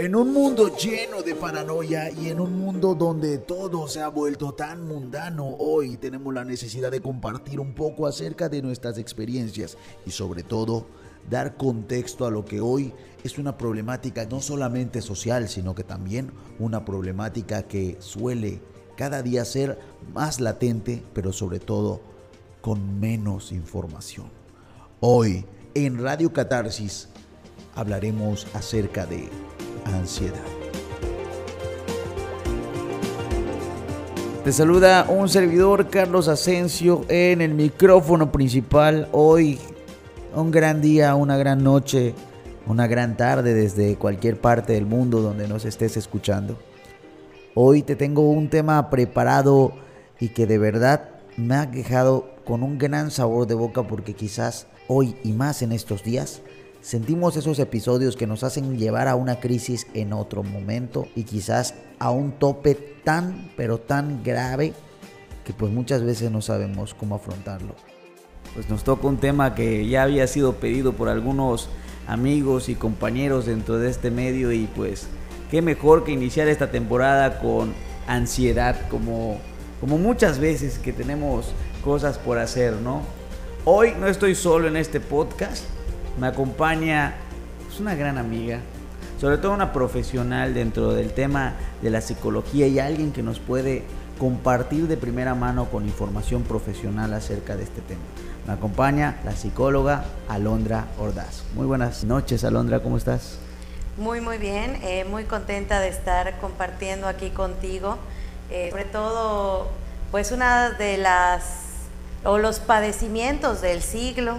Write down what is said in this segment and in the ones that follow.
En un mundo lleno de paranoia y en un mundo donde todo se ha vuelto tan mundano, hoy tenemos la necesidad de compartir un poco acerca de nuestras experiencias y sobre todo dar contexto a lo que hoy es una problemática no solamente social, sino que también una problemática que suele cada día ser más latente, pero sobre todo con menos información. Hoy en Radio Catarsis hablaremos acerca de ansiedad. Te saluda un servidor, Carlos Asensio, en el micrófono principal. Hoy, un gran día, una gran noche, una gran tarde desde cualquier parte del mundo donde nos estés escuchando. Hoy te tengo un tema preparado y que de verdad me ha quejado con un gran sabor de boca porque quizás hoy y más en estos días Sentimos esos episodios que nos hacen llevar a una crisis en otro momento y quizás a un tope tan pero tan grave que pues muchas veces no sabemos cómo afrontarlo. Pues nos toca un tema que ya había sido pedido por algunos amigos y compañeros dentro de este medio y pues qué mejor que iniciar esta temporada con ansiedad como como muchas veces que tenemos cosas por hacer, ¿no? Hoy no estoy solo en este podcast, me acompaña es una gran amiga, sobre todo una profesional dentro del tema de la psicología y alguien que nos puede compartir de primera mano con información profesional acerca de este tema. Me acompaña la psicóloga Alondra Ordaz. Muy buenas noches, Alondra, ¿cómo estás? Muy, muy bien, eh, muy contenta de estar compartiendo aquí contigo. Eh, sobre todo, pues una de las, o los padecimientos del siglo,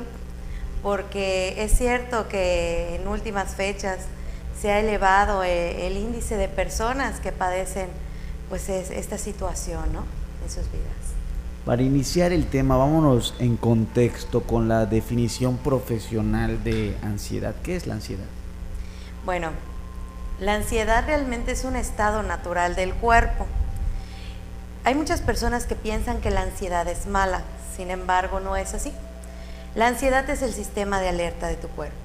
porque es cierto que en últimas fechas se ha elevado eh, el, índice de personas que padecen pues esta situación ¿no? en sus vidas. Para iniciar el tema, vámonos en contexto con la definición profesional de ansiedad. ¿Qué es la ansiedad? Bueno, la ansiedad realmente es un estado natural del cuerpo. Hay muchas personas que piensan que la ansiedad es mala, sin embargo no es así. La ansiedad es el sistema de alerta de tu cuerpo.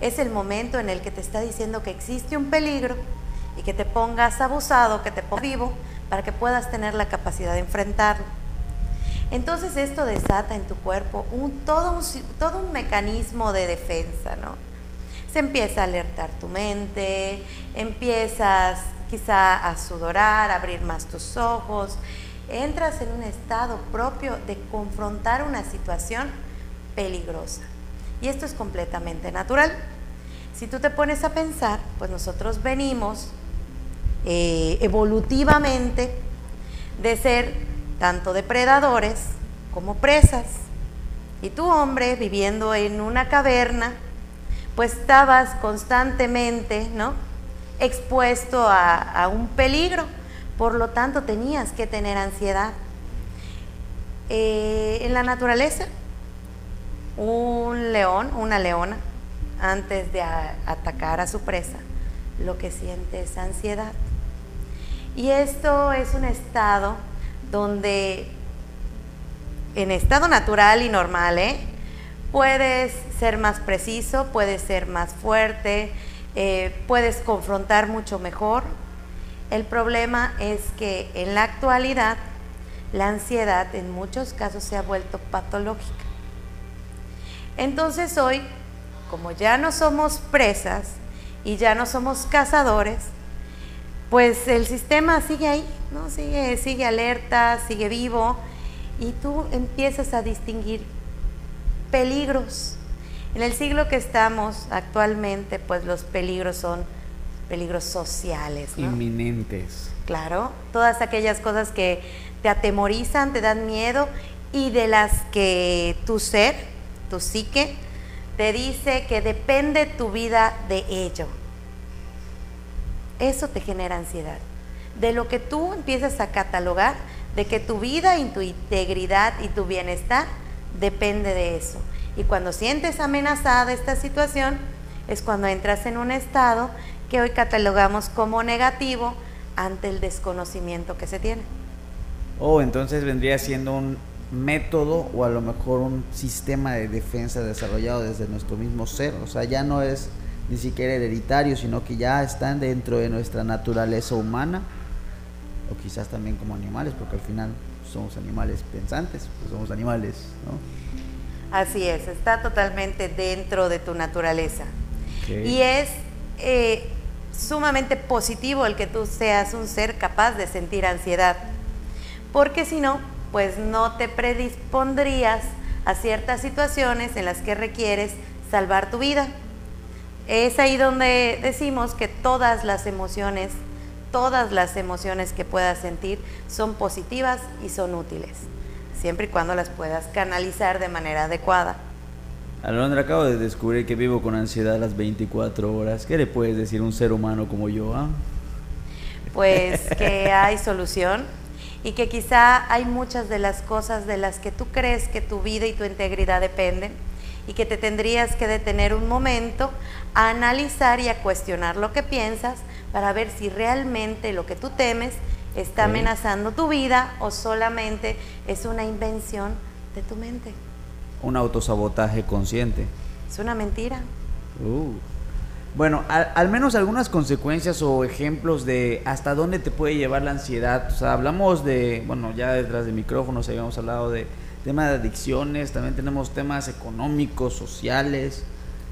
Es el momento en el que te está diciendo que existe un peligro y que te pongas abusado, que te pongas vivo, para que puedas tener la capacidad de enfrentarlo. Entonces esto desata en tu cuerpo todo, un, todo un mecanismo de defensa, ¿no? Se empieza a alertar tu mente, empiezas quizá a sudorar, a abrir más tus ojos, entras en un estado propio de confrontar una situación peligrosa. Y esto es completamente natural. Si tú te pones a pensar, pues nosotros venimos eh, evolutivamente de ser tanto depredadores como presas. Y tú, hombre, viviendo en una caverna, pues estabas constantemente, ¿no? Expuesto a, un peligro. Por lo tanto, tenías que tener ansiedad. Eh, en la naturaleza un león, una leona, antes de atacar a su presa, lo que siente es ansiedad. Y esto es un estado donde, en estado natural y normal, ¿eh? puedes ser más preciso, puedes ser más fuerte, eh, puedes confrontar mucho mejor. El problema es que en la actualidad la ansiedad en muchos casos se ha vuelto patológica. Entonces hoy, como ya no somos presas y ya no somos cazadores, pues el sistema sigue ahí, ¿no? Sigue, sigue alerta, sigue vivo y tú empiezas a distinguir peligros. En el siglo que estamos actualmente, pues los peligros son peligros sociales. Inminentes. Claro, todas aquellas cosas que te atemorizan, te dan miedo y de las que tu ser tu psique, te dice que depende tu vida de ello. Eso te genera ansiedad. De lo que tú empiezas a catalogar, de que tu vida y tu integridad y tu bienestar depende de eso. Y cuando sientes amenazada esta situación, es cuando entras en un estado que hoy catalogamos como negativo ante el desconocimiento que se tiene. Oh, entonces vendría siendo un método o a lo mejor un sistema de defensa desarrollado desde nuestro mismo ser. O sea, ya no es ni siquiera hereditarios, sino que ya están dentro de nuestra naturaleza humana, o quizás también como animales, porque al final somos animales pensantes, pues somos animales, ¿no? Así es, está totalmente dentro de tu naturaleza. Y es eh, sumamente positivo el que tú seas un ser capaz de sentir ansiedad, porque si no, pues no te predispondrías a ciertas situaciones en las que requieres salvar tu vida. Es ahí donde decimos que todas las emociones, todas las emociones que puedas sentir son positivas y son útiles, siempre y cuando las puedas canalizar de manera adecuada. Alondra, acabo de descubrir que vivo con ansiedad las 24 horas. ¿Qué le puedes decir a un ser humano como yo? Ah? Pues que hay solución y que quizá hay muchas de las cosas de las que tú crees que tu vida y tu integridad dependen y que te tendrías que detener un momento a analizar y a cuestionar lo que piensas para ver si realmente lo que tú temes está amenazando tu vida o solamente es una invención de tu mente. Un autosabotaje consciente. Es una mentira. Uh. Bueno, al, menos algunas consecuencias o ejemplos de hasta dónde te puede llevar la ansiedad. O sea, hablamos de, bueno, ya detrás de micrófonos habíamos hablado de tema de adicciones, también tenemos temas económicos, sociales,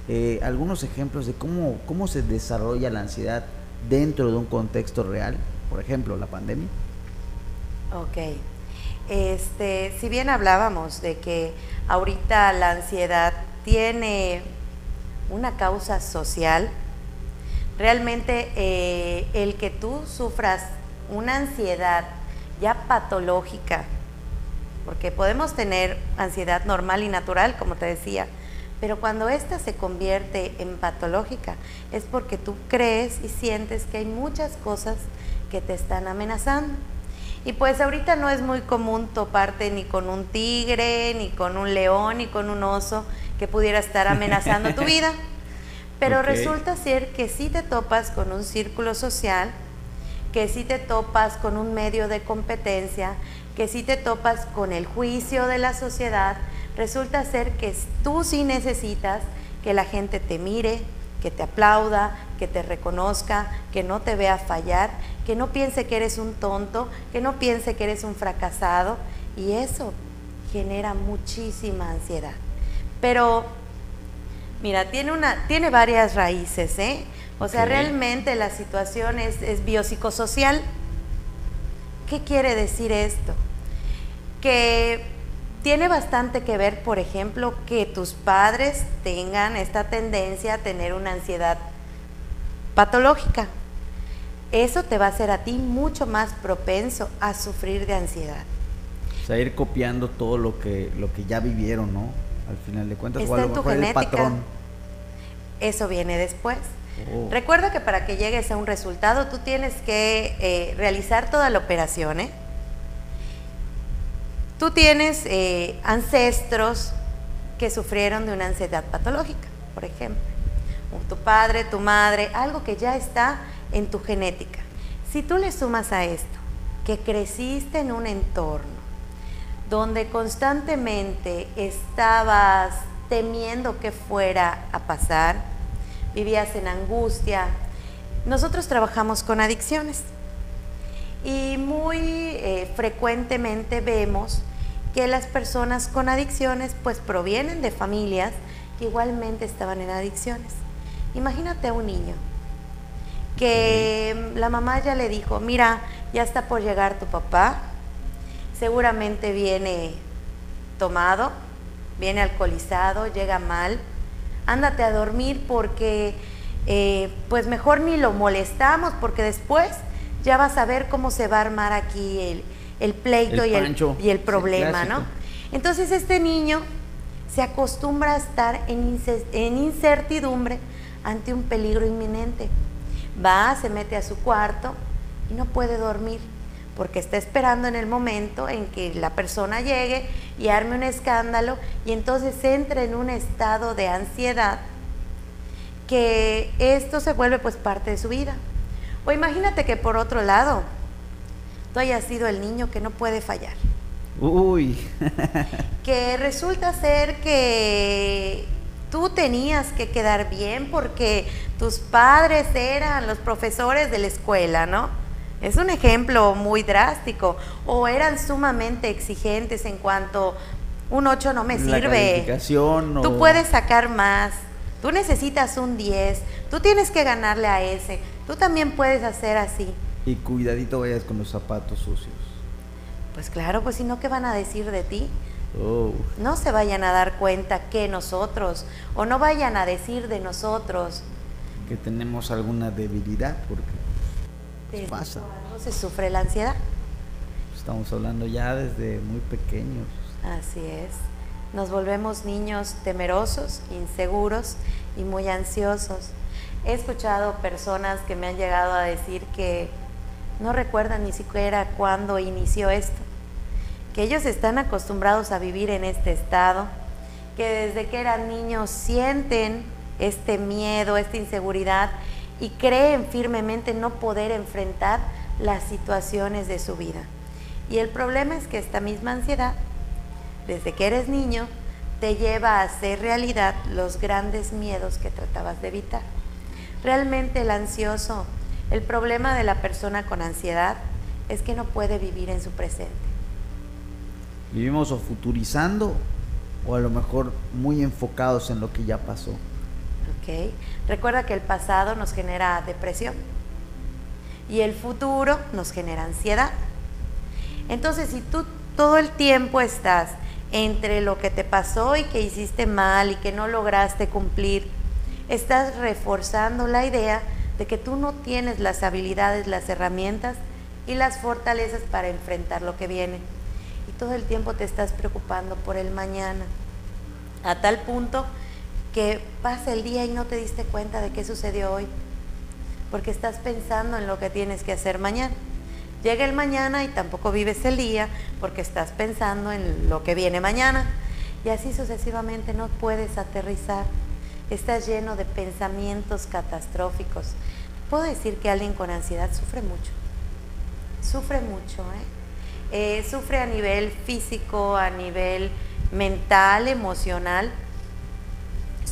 eh, algunos ejemplos de cómo, cómo se desarrolla la ansiedad dentro de un contexto real, por ejemplo, la pandemia. Ok. Este, si bien hablábamos de que ahorita la ansiedad tiene una causa social, realmente eh, el que tú sufras una ansiedad ya patológica, porque podemos tener ansiedad normal y natural, como te decía, pero cuando esta se convierte en patológica es porque tú crees y sientes que hay muchas cosas que te están amenazando. Y pues ahorita no es muy común toparte ni con un tigre, ni con un león, ni con un oso que pudiera estar amenazando tu vida. Pero resulta ser que si te topas con un círculo social, que si te topas con un medio de competencia, que si te topas con el juicio de la sociedad, resulta ser que tú sí necesitas que la gente te mire, que te aplauda, que te reconozca, que no te vea fallar, que no piense que eres un tonto, que no piense que eres un fracasado. Y eso genera muchísima ansiedad. Pero, mira, tiene, una, tiene varias raíces, ¿eh? O sea, realmente la situación es, es biopsicosocial. ¿Qué quiere decir esto? Que tiene bastante que ver, por ejemplo, que tus padres tengan esta tendencia a tener una ansiedad patológica. Eso te va a hacer a ti mucho más propenso a sufrir de ansiedad. O sea, ir copiando todo lo que, lo que ya vivieron, ¿no? Al final de cuentas, Está en tu genética. Eso viene después. Oh. Recuerda que para que llegues a un resultado tú tienes que eh, realizar toda la operación, ¿eh? Tú tienes eh, ancestros que sufrieron de una ansiedad patológica, por ejemplo. tu padre, tu madre, algo que ya está en tu genética. Si tú le sumas a esto que creciste en un entorno donde constantemente estabas temiendo que fuera a pasar, vivías en angustia, nosotros trabajamos con adicciones. Y muy eh, frecuentemente vemos que las personas con adicciones pues provienen de familias que igualmente estaban en adicciones. Imagínate a un niño que la mamá ya le dijo, mira, ya está por llegar tu papá, seguramente viene tomado, viene alcoholizado, llega mal, ándate a dormir porque eh, pues mejor ni lo molestamos porque después ya vas a ver cómo se va a armar aquí el, pleito y, el, y, el, problema, ¿no? Entonces este niño se acostumbra a estar en, en incertidumbre ante un peligro inminente. Va, se mete a su cuarto y no puede dormir porque está esperando en el momento en que la persona llegue y arme un escándalo y entonces entra en un estado de ansiedad que esto se vuelve pues parte de su vida. O imagínate que por otro lado, tú hayas sido el niño que no puede fallar. Uy. que resulta ser que tú tenías que quedar bien porque tus padres eran los profesores de la escuela, ¿no? Es un ejemplo muy drástico. O eran sumamente exigentes en cuanto un 8 no me sirve. Tú puedes sacar más. Tú necesitas un 10. Tú tienes que ganarle a ese. Tú también puedes hacer así. Y cuidadito vayas con los zapatos sucios. Pues claro, pues si no, ¿qué van a decir de ti? Oh. No se vayan a dar cuenta que nosotros, o no vayan a decir de nosotros. Que tenemos alguna debilidad, porque pasa. se sufre la ansiedad. Estamos hablando ya desde muy pequeños. Así es. Nos volvemos niños temerosos, inseguros y muy ansiosos. He escuchado personas que me han llegado a decir que no recuerdan ni siquiera cuándo inició esto, que ellos están acostumbrados a vivir en este estado, que desde que eran niños sienten este miedo, esta inseguridad y creen firmemente no poder enfrentar las situaciones de su vida. Y el problema es que esta misma ansiedad, desde que eres niño, te lleva a hacer realidad los grandes miedos que tratabas de evitar. Realmente el ansioso el problema de la persona con ansiedad es que no puede vivir en su presente. Vivimos o futurizando o a lo mejor muy enfocados en lo que ya pasó. Ok. Recuerda que el pasado nos genera depresión y el futuro nos genera ansiedad. Entonces, si tú todo el tiempo estás entre lo que te pasó y que hiciste mal y que no lograste cumplir, estás reforzando la idea de que tú no tienes las habilidades, las herramientas y las fortalezas para enfrentar lo que viene. Y todo el tiempo te estás preocupando por el mañana, a tal punto que pasa el día y no te diste cuenta de qué sucedió hoy, porque estás pensando en lo que tienes que hacer mañana. Llega el mañana y tampoco vives el día porque estás pensando en lo que viene mañana. Y así sucesivamente no puedes aterrizar estás lleno de pensamientos catastróficos. Puedo decir que alguien con ansiedad sufre mucho, sufre mucho, ¿eh? Eh, sufre a nivel físico, a nivel mental, emocional,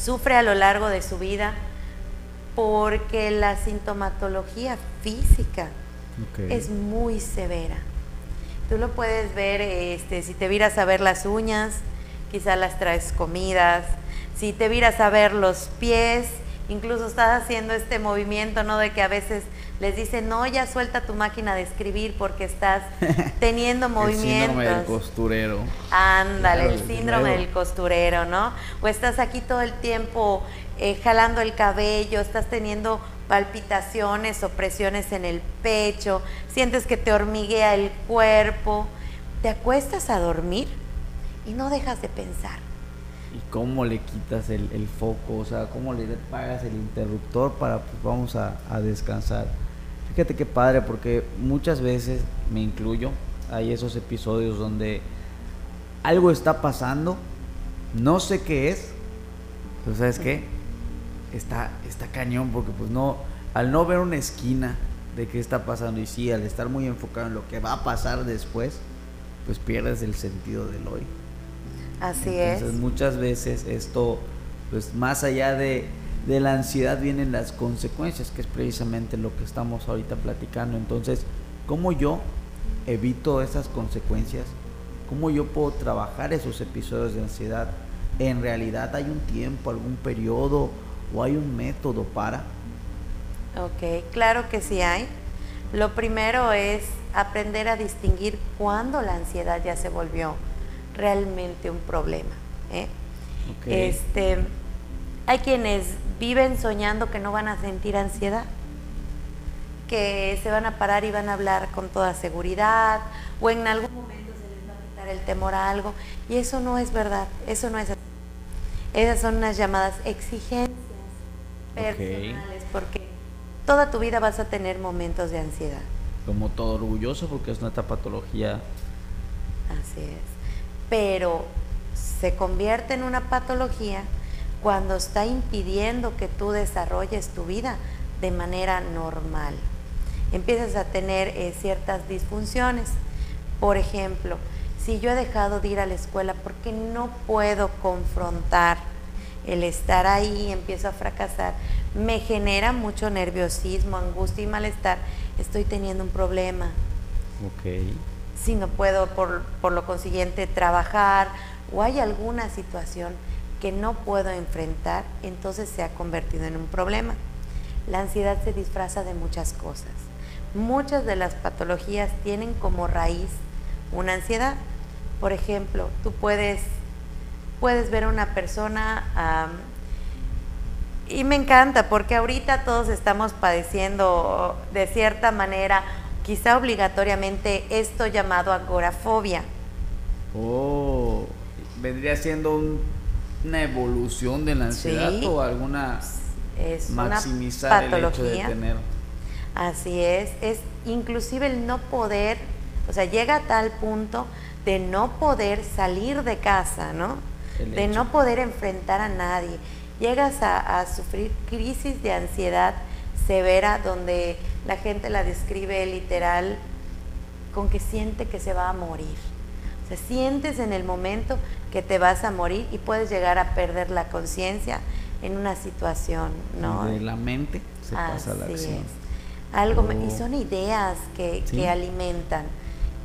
sufre a lo largo de su vida porque la sintomatología física es muy severa. Tú lo puedes ver, este, si te miras a ver las uñas, quizás las traes comidas, si te miras a ver los pies, incluso estás haciendo este movimiento, ¿no? De que a veces les dicen, no, ya suelta tu máquina de escribir porque estás teniendo movimientos. el síndrome del costurero. Ándale, el síndrome del costurero, ¿no? O estás aquí todo el tiempo eh, jalando el cabello, estás teniendo palpitaciones o presiones en el pecho, sientes que te hormiguea el cuerpo, te acuestas a dormir y no dejas de pensar y cómo le quitas el, foco, o sea, cómo le pagas el interruptor para, pues vamos a, descansar. Fíjate qué padre, porque muchas veces, me incluyo, hay esos episodios donde algo está pasando, no sé qué es, pero ¿sabes qué? Está, está cañón, porque pues no, al no ver una esquina de qué está pasando y sí, al estar muy enfocado en lo que va a pasar después, pues pierdes el sentido del hoy. Así Entonces, es. Muchas veces esto, pues más allá de, de la ansiedad vienen las consecuencias, que es precisamente lo que estamos ahorita platicando. Entonces, ¿cómo yo evito esas consecuencias? ¿Cómo yo puedo trabajar esos episodios de ansiedad? ¿En realidad hay un tiempo, algún periodo o hay un método para? Ok, claro que sí hay. Lo primero es aprender a distinguir cuándo la ansiedad ya se volvió realmente un problema. ¿eh? Este, hay quienes viven soñando que no van a sentir ansiedad, que se van a parar y van a hablar con toda seguridad, o en algún momento se les va a quitar el temor a algo, y eso no es verdad, eso no es así. Esas son unas llamadas exigencias personales, porque toda tu vida vas a tener momentos de ansiedad. Como todo orgulloso, porque es una patología. Así es pero se convierte en una patología cuando está impidiendo que tú desarrolles tu vida de manera normal. Empiezas a tener eh, ciertas disfunciones. Por ejemplo, si yo he dejado de ir a la escuela porque no puedo confrontar el estar ahí, empiezo a fracasar, me genera mucho nerviosismo, angustia y malestar, estoy teniendo un problema. Ok. Si no puedo, por, por lo consiguiente, trabajar o hay alguna situación que no puedo enfrentar, entonces se ha convertido en un problema. La ansiedad se disfraza de muchas cosas. Muchas de las patologías tienen como raíz una ansiedad. Por ejemplo, tú puedes, puedes ver a una persona, y me encanta porque ahorita todos estamos padeciendo de cierta manera, quizá obligatoriamente, esto llamado agorafobia. Oh, vendría siendo una evolución de la ansiedad o alguna es maximizar una patología. El tener. Así es, es inclusive el no poder, o sea, llega a tal punto de no poder salir de casa, ¿no? de no poder enfrentar a nadie. Llegas a, a, sufrir crisis de ansiedad severa donde la gente la describe literal con que siente que se va a morir. Sea, sientes en el momento que te vas a morir y puedes llegar a perder la conciencia en una situación, ¿no? De la mente se pasa la acción. Algo, y oh. son ideas que, que, alimentan.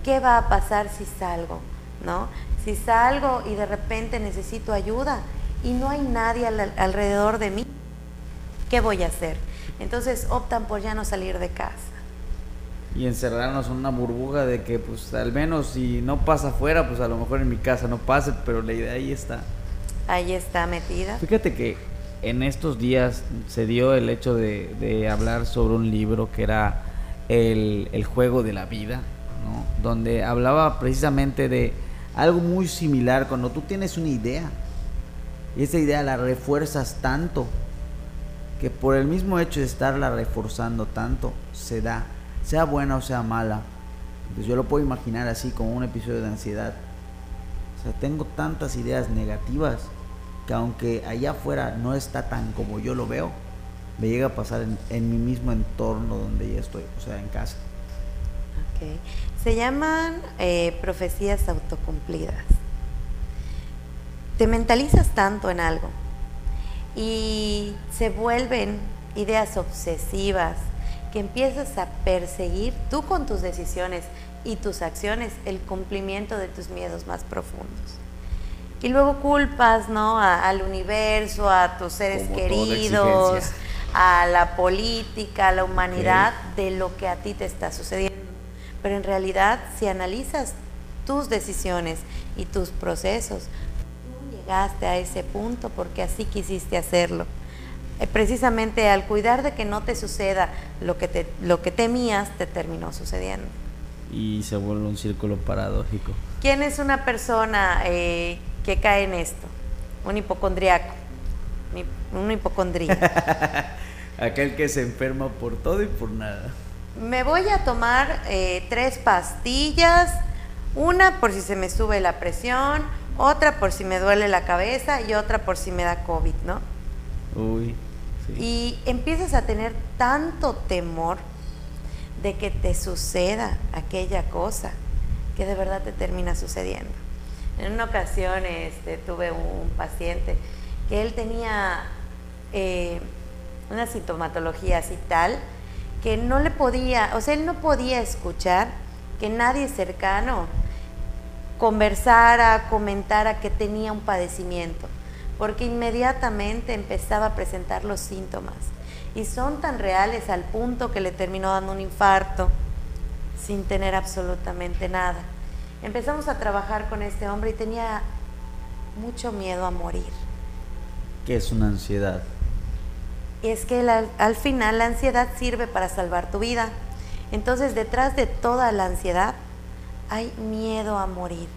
¿Qué va a pasar si salgo? ¿No? Si salgo y de repente necesito ayuda y no hay nadie alrededor de mí, ¿qué voy a hacer? Entonces optan por ya no salir de casa. Y encerrarnos en una burbuja de que pues al menos si no pasa afuera, pues a lo mejor en mi casa no pase, pero la idea ahí está. Ahí está metida. Fíjate que en estos días se dio el hecho de, hablar sobre un libro que era el, juego de la vida, donde hablaba precisamente de algo muy similar cuando tú tienes una idea y esa idea la refuerzas tanto que por el mismo hecho de estarla reforzando tanto se da, sea buena o sea mala. Entonces yo lo puedo imaginar así como un episodio de ansiedad. O sea, tengo tantas ideas negativas que aunque allá afuera no está tan como yo lo veo, me llega a pasar en, mi mismo entorno donde ya estoy, o sea, en casa. Se llaman eh, profecías autocumplidas. Te mentalizas tanto en algo y se vuelven ideas obsesivas que empiezas a perseguir tú con tus decisiones y tus acciones el cumplimiento de tus miedos más profundos y luego culpas, ¿no? al universo, a tus seres queridos, a la política, a la humanidad de lo que a ti te está sucediendo. Pero en realidad, si analizas tus decisiones y tus procesos, tú llegaste a ese punto porque así quisiste hacerlo. Eh, precisamente al cuidar de que no te suceda lo que, te, lo que temías, te terminó sucediendo. Y se vuelve un círculo paradójico. ¿Quién es una persona eh, que cae en esto? Un hipocondriaco, un hipocondríaco. Aquel que se enferma por todo y por nada. Me voy a tomar eh, tres pastillas, una por si se me sube la presión, otra por si me duele la cabeza y otra por si me da COVID, ¿no? Uy. Y empiezas a tener tanto temor de que te suceda aquella cosa que de verdad te termina sucediendo. En una ocasión este, tuve un paciente que él tenía eh, una sintomatología así tal que no le podía, o sea, él no podía escuchar que nadie cercano conversara, comentara que tenía un padecimiento, porque inmediatamente empezaba a presentar los síntomas y son tan reales al punto que le terminó dando un infarto sin tener absolutamente nada empezamos a trabajar con este hombre y tenía mucho miedo a morir. ¿Qué es una ansiedad? Es que al final la ansiedad sirve para salvar tu vida. Entonces detrás de toda la ansiedad hay miedo a morir,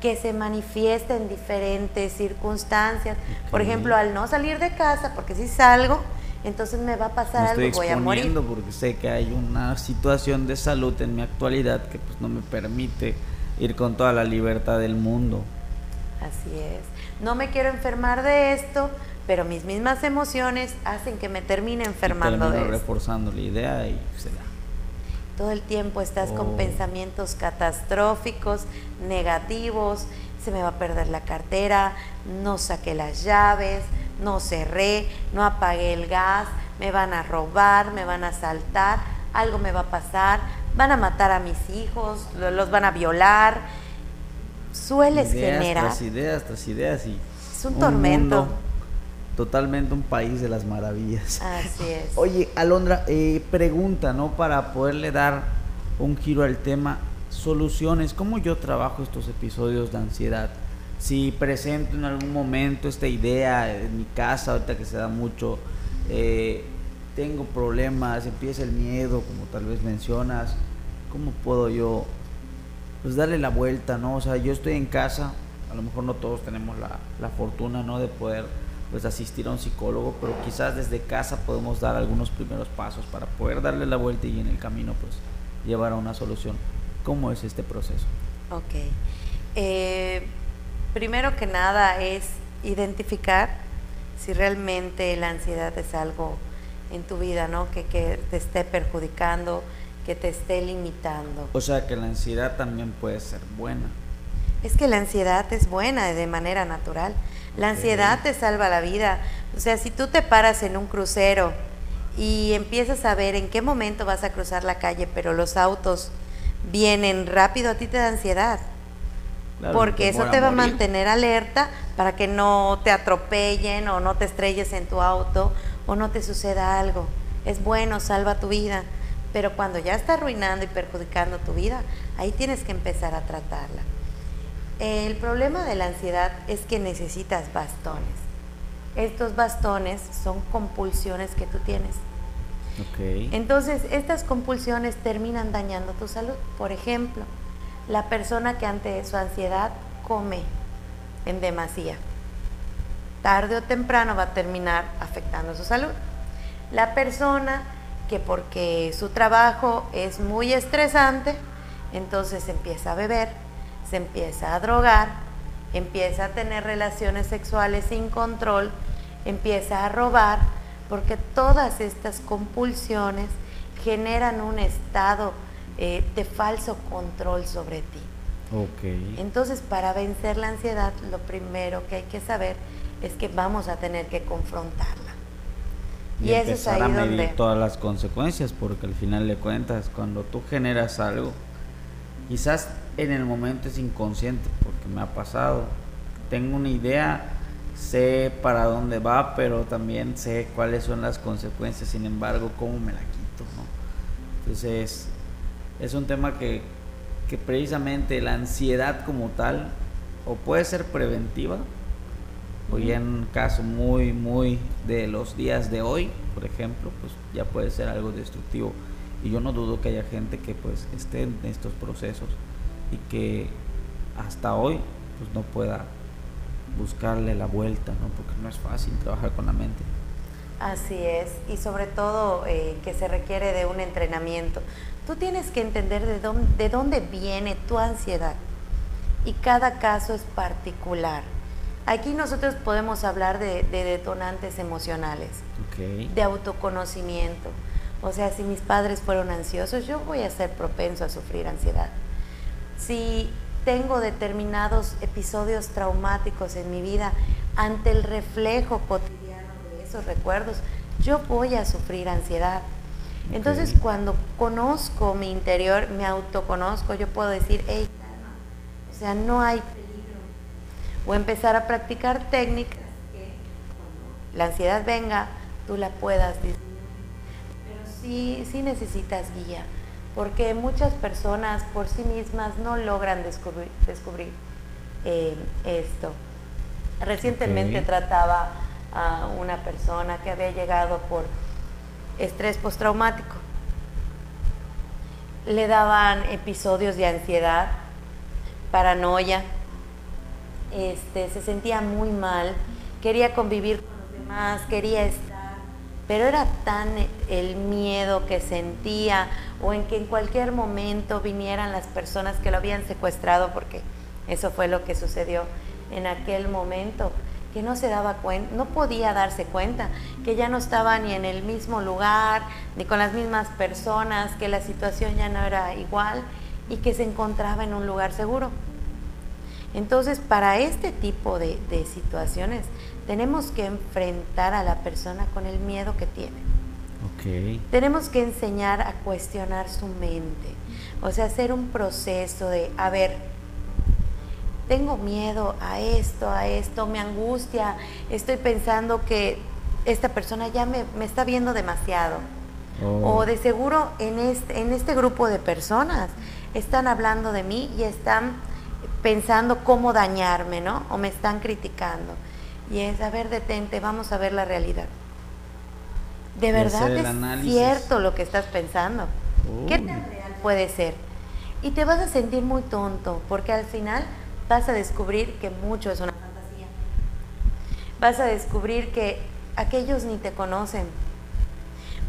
que se manifiesta en diferentes circunstancias. Por ejemplo, al no salir de casa, porque si salgo, entonces me va a pasar algo, voy a morir. porque sé que hay una situación de salud en mi actualidad que pues no me permite ir con toda la libertad del mundo. Así es. No me quiero enfermar de esto, pero mis mismas emociones hacen que me termine enfermando y de esto. reforzando la idea y se da. Todo el tiempo estás con oh. pensamientos catastróficos, negativos, se me va a perder la cartera, no saqué las llaves, no cerré, no apagué el gas, me van a robar, me van a asaltar, algo me va a pasar, van a matar a mis hijos, los van a violar. Sueles generar. Tras ideas, tras ideas y. Es un, tormento. Totalmente un país de las maravillas. Así es. Oye, Alondra, eh, pregunta, ¿no? Para poderle dar un giro al tema, soluciones. ¿Cómo yo trabajo estos episodios de ansiedad? Si presento en algún momento esta idea en mi casa, ahorita que se da mucho, eh, tengo problemas, empieza el miedo, como tal vez mencionas, ¿cómo puedo yo pues darle la vuelta, ¿no? O sea, yo estoy en casa, a lo mejor no todos tenemos la, la fortuna, ¿no? De poder pues asistir a un psicólogo, pero quizás desde casa podemos dar algunos primeros pasos para poder darle la vuelta y en el camino pues llevar a una solución. ¿Cómo es este proceso? Ok. Eh, primero que nada es identificar si realmente la ansiedad es algo en tu vida, ¿no? Que, que te esté perjudicando, que te esté limitando. O sea que la ansiedad también puede ser buena. Es que la ansiedad es buena de manera natural. La ansiedad te salva la vida. O sea, si tú te paras en un crucero y empiezas a ver en qué momento vas a cruzar la calle, pero los autos vienen rápido, a ti te da ansiedad. porque eso te va a mantener alerta para que no te atropellen o no te estrelles en tu auto o no te suceda algo. Es bueno, salva tu vida, pero cuando ya está arruinando y perjudicando tu vida, ahí tienes que empezar a tratarla. El problema de la ansiedad es que necesitas bastones. Estos bastones son compulsiones que tú tienes. Entonces, estas compulsiones terminan dañando tu salud. Por ejemplo, la persona que ante su ansiedad come en demasía, tarde o temprano va a terminar afectando su salud. La persona que porque su trabajo es muy estresante, entonces empieza a beber, se empieza a drogar, empieza a tener relaciones sexuales sin control, empieza a robar, porque todas estas compulsiones generan un estado eh, de falso control sobre ti. Okay. Entonces, para vencer la ansiedad, lo primero que hay que saber es que vamos a tener que confrontarla. Y, eso es ahí a medir todas las consecuencias, porque al final de cuentas, cuando tú generas algo, quizás en el momento es inconsciente, porque me ha pasado. Tengo una idea, sé para dónde va, pero también sé cuáles son las consecuencias, sin embargo, cómo me la quito. Entonces, es un tema que, que precisamente la ansiedad como tal, o puede ser preventiva, o ya en un caso muy, muy de los días de hoy, por ejemplo, pues ya puede ser algo destructivo. Y yo no dudo que haya gente que pues esté en estos procesos y que hasta hoy pues no pueda buscarle la vuelta, ¿no? porque no es fácil trabajar con la mente. Así es, y sobre todo eh, que se requiere de un entrenamiento. Tú tienes que entender de dónde, de dónde viene tu ansiedad y cada caso es particular. Aquí nosotros podemos hablar de, detonantes emocionales, de autoconocimiento. O sea, si mis padres fueron ansiosos, yo voy a ser propenso a sufrir ansiedad. Si tengo determinados episodios traumáticos en mi vida, ante el reflejo cotidiano de esos recuerdos, yo voy a sufrir ansiedad. Entonces, cuando conozco mi interior, me autoconozco, yo puedo decir, hey, o sea, no hay peligro. O empezar a practicar técnicas que cuando la ansiedad venga, tú la puedas disminuir. Pero sí, sí necesitas guía porque muchas personas por sí mismas no logran descubrir, descubrir eh, esto. Recientemente trataba a una persona que había llegado por estrés postraumático. Le daban episodios de ansiedad, paranoia, este, se sentía muy mal, quería convivir con los demás, quería estar pero era tan el miedo que sentía o en que en cualquier momento vinieran las personas que lo habían secuestrado, porque eso fue lo que sucedió en aquel momento, que no se daba cuenta, no podía darse cuenta que ya no estaba ni en el mismo lugar, ni con las mismas personas, que la situación ya no era igual y que se encontraba en un lugar seguro. Entonces, para este tipo de, de situaciones, tenemos que enfrentar a la persona con el miedo que tiene. Ok. Tenemos que enseñar a cuestionar su mente. O sea, hacer un proceso de, a ver, tengo miedo a esto, a esto, me angustia, estoy pensando que esta persona ya me, me está viendo demasiado. Oh. O de seguro en este, en este grupo de personas están hablando de mí y están pensando cómo dañarme, ¿no? O me están criticando. Y es, a ver, detente, vamos a ver la realidad. ¿De verdad es análisis. cierto lo que estás pensando? ¿Qué Uy. tan real puede ser? Y te vas a sentir muy tonto, porque al final vas a descubrir que mucho es una fantasía. Vas a descubrir que aquellos ni te conocen.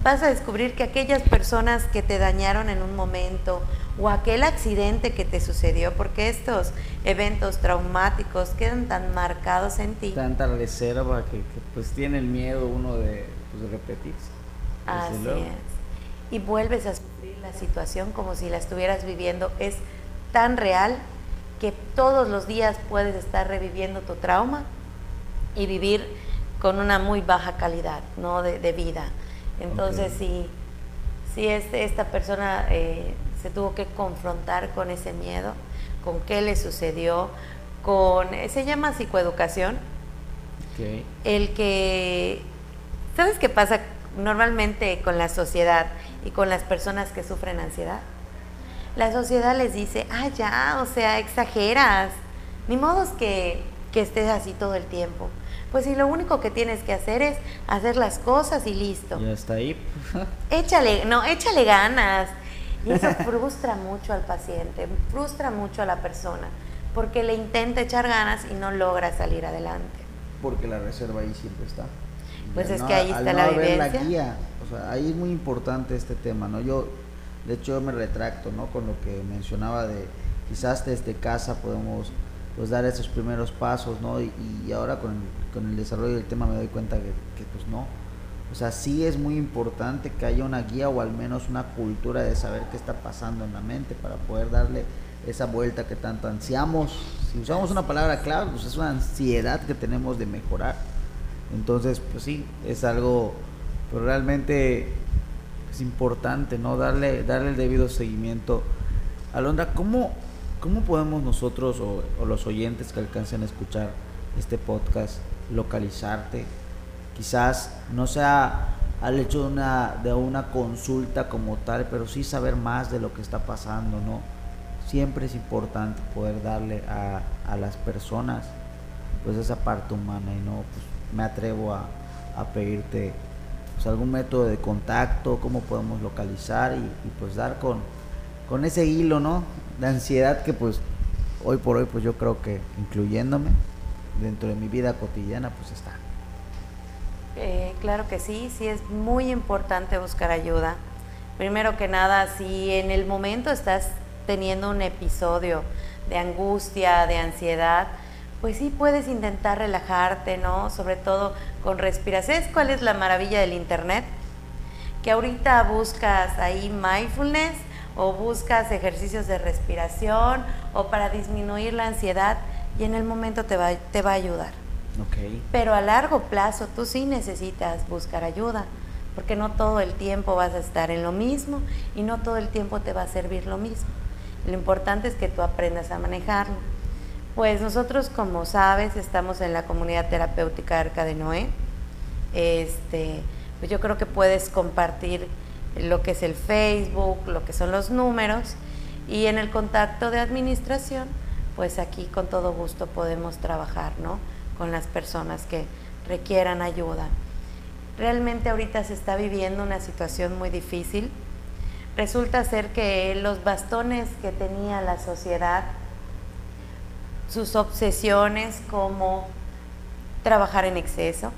Vas a descubrir que aquellas personas que te dañaron en un momento o aquel accidente que te sucedió, porque estos eventos traumáticos quedan tan marcados en ti. Tanta reserva que, que, pues tiene el miedo uno de, pues, de repetirse. Así luego. es. Y vuelves a sufrir la situación como si la estuvieras viviendo. Es tan real que todos los días puedes estar reviviendo tu trauma y vivir con una muy baja calidad ¿no? de, de vida. Entonces, Ok. si, si este- esta persona eh, se tuvo que confrontar con ese miedo, con qué le sucedió, con, eh, se llama psicoeducación, el que, ¿sabes qué pasa normalmente con la sociedad y con las personas que sufren ansiedad? La sociedad les dice, ah, ya, o sea, exageras, ni modos que, que estés así todo el tiempo. Pues si lo único que tienes que hacer es hacer las cosas y listo. Ya está ahí. Échale, no, échale ganas. Y eso frustra mucho al paciente, frustra mucho a la persona, porque le intenta echar ganas y no logra salir adelante. Porque la reserva ahí siempre está. Y Pues es no- que ahí al está no la haber la vivencia. guía, o sea, ahí es muy importante este tema, ¿no? Yo, de hecho, yo me retracto, ¿no? Con lo que mencionaba de quizás desde casa podemos pues dar esos primeros pasos, ¿no? Y, y ahora con, con el desarrollo del tema me doy cuenta que, que, pues no. O sea, sí es muy importante que haya una guía o al menos una cultura de saber qué está pasando en la mente para poder darle esa vuelta que tanto ansiamos. Si usamos una palabra clave, pues es una ansiedad que tenemos de mejorar. Entonces, pues sí, es algo pues, realmente es importante, ¿no? Darle, darle el debido seguimiento. Alondra, ¿cómo, cómo podemos nosotros o, los oyentes que alcancen a escuchar este podcast localizarte? Quizás no sea al hecho de una, de una consulta como tal, pero sí saber más de lo que está pasando, ¿no? Siempre es importante poder darle a, a las personas pues esa parte humana y no pues, me atrevo a, a pedirte pues, algún método de contacto, cómo podemos localizar y, y, pues dar con, con ese hilo, ¿no? De ansiedad que pues hoy por hoy pues yo creo que incluyéndome dentro de mi vida cotidiana pues está. Eh, claro que sí, sí es muy importante buscar ayuda. Primero que nada, si en el momento estás teniendo un episodio de angustia, de ansiedad, pues sí puedes intentar relajarte, ¿no? Sobre todo con respiración. ¿Sabes cuál es la maravilla del Internet? Que ahorita buscas ahí mindfulness o buscas ejercicios de respiración o para disminuir la ansiedad y en el momento te va, te va a ayudar. Okay. Pero a largo plazo tú sí necesitas buscar ayuda, porque no todo el tiempo vas a estar en lo mismo y no todo el tiempo te va a servir lo mismo. Lo importante es que tú aprendas a manejarlo. Pues nosotros, como sabes, estamos en la comunidad terapéutica Arca de Noé. Este, pues yo creo que puedes compartir lo que es el Facebook, lo que son los números y en el contacto de administración, pues aquí con todo gusto podemos trabajar, ¿no? Con las personas que requieran ayuda. Realmente ahorita se está viviendo una situación muy difícil. Resulta ser que los bastones que tenía la sociedad, sus obsesiones como trabajar en exceso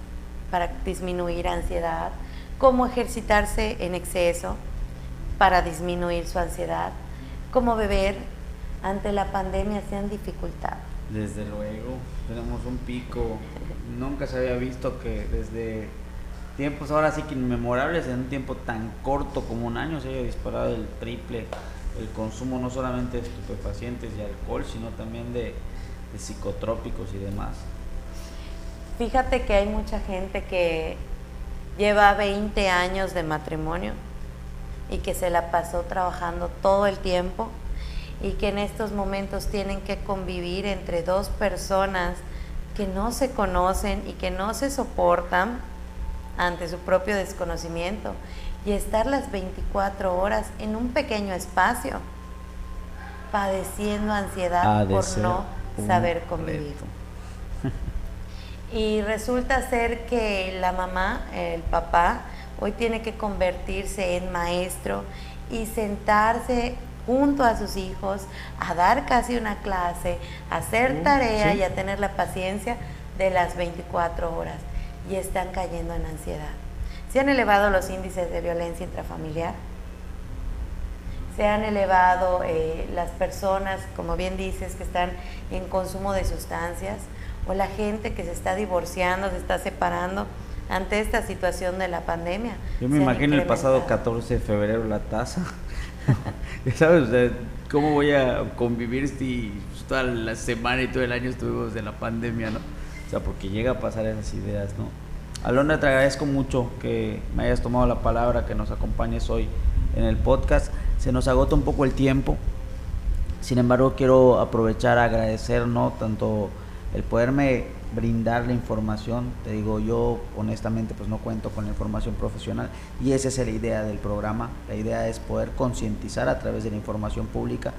para disminuir ansiedad, cómo ejercitarse en exceso para disminuir su ansiedad, cómo beber ante la pandemia se han dificultado. Desde luego, tenemos un pico. Nunca se había visto que desde tiempos ahora sí que inmemorables, en un tiempo tan corto como un año, se haya disparado el triple el consumo no solamente de estupefacientes y alcohol, sino también de, psicotrópicos y demás. Fíjate que hay mucha gente que lleva 20 años de matrimonio y que se la pasó trabajando todo el tiempo y que en estos momentos tienen que convivir entre dos personas que no se conocen y que no se soportan ante su propio desconocimiento y estar las 24 horas en un pequeño espacio padeciendo ansiedad por no saber convivir. Y resulta ser que la mamá, el papá, hoy tiene que convertirse en maestro y sentarse junto a sus hijos a dar casi una clase, a hacer tarea y a tener la paciencia de las 24 horas. Y están cayendo en ansiedad. Se han elevado los índices de violencia intrafamiliar, se han elevado eh, las personas, como bien dices, que están en consumo de sustancias, o la gente que se está divorciando, se está separando ante esta situación de la pandemia. Yo me imagino el pasado 14 de febrero la tasa. sabes, ¿cómo voy a convivir si toda la semana y todo el año estuvimos en la pandemia, no? O sea, porque llega a pasar esas ideas, ¿no? Alondra, te agradezco mucho que me hayas tomado la palabra, que nos acompañes hoy en el podcast. Se nos agota un poco el tiempo. Sin embargo, quiero aprovechar a agradecer, ¿no? Tanto el poderme brindar la información, te digo, yo honestamente pues no cuento con la información profesional y esa es la idea del programa. La idea es poder concientizar a través de la información pública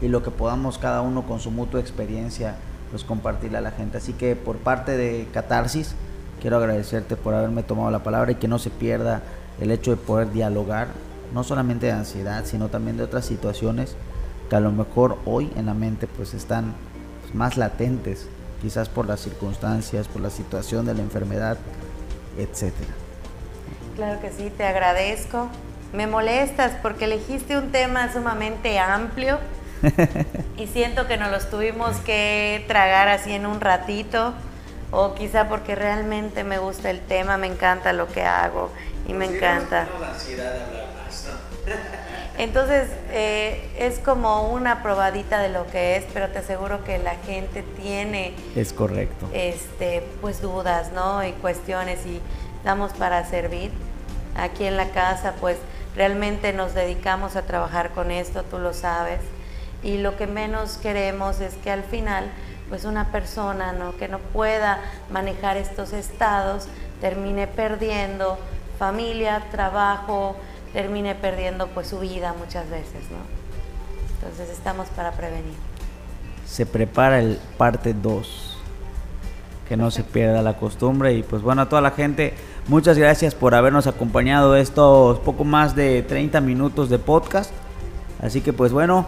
y lo que podamos cada uno con su mutua experiencia pues compartirle a la gente. Así que por parte de Catarsis, quiero agradecerte por haberme tomado la palabra y que no se pierda el hecho de poder dialogar, no solamente de ansiedad, sino también de otras situaciones que a lo mejor hoy en la mente pues están pues, más latentes, quizás por las circunstancias, por la situación de la enfermedad, etcétera. Claro que sí, te agradezco. Me molestas porque elegiste un tema sumamente amplio y siento que nos los tuvimos que tragar así en un ratito o quizá porque realmente me gusta el tema, me encanta lo que hago y me encanta. Entonces eh, es como una probadita de lo que es, pero te aseguro que la gente tiene es correcto este pues dudas, ¿no? Y cuestiones y damos para servir. Aquí en la casa pues realmente nos dedicamos a trabajar con esto, tú lo sabes, y lo que menos queremos es que al final pues una persona ¿no? que no pueda manejar estos estados termine perdiendo familia, trabajo, termine perdiendo pues su vida muchas veces, ¿no? Entonces estamos para prevenir. Se prepara el parte 2, que no se pierda la costumbre y pues bueno a toda la gente, muchas gracias por habernos acompañado estos poco más de 30 minutos de podcast. Así que pues bueno,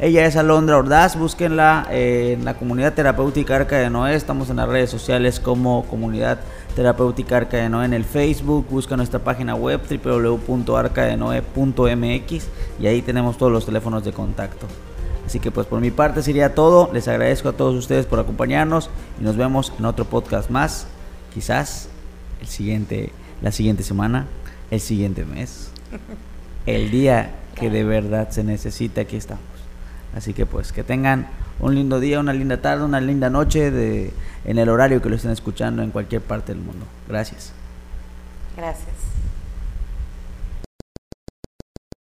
ella es Alondra Ordaz, búsquenla en la comunidad terapéutica Arca de Noé. Estamos en las redes sociales como comunidad terapéutica Arca de Noé en el Facebook. Busca nuestra página web www.arcadenoe.mx y ahí tenemos todos los teléfonos de contacto. Así que pues por mi parte sería todo. Les agradezco a todos ustedes por acompañarnos y nos vemos en otro podcast más. Quizás el siguiente, la siguiente semana, el siguiente mes, el día que de verdad se necesita. Aquí estamos. Así que pues que tengan un lindo día, una linda tarde, una linda noche de, en el horario que lo estén escuchando en cualquier parte del mundo. Gracias. Gracias.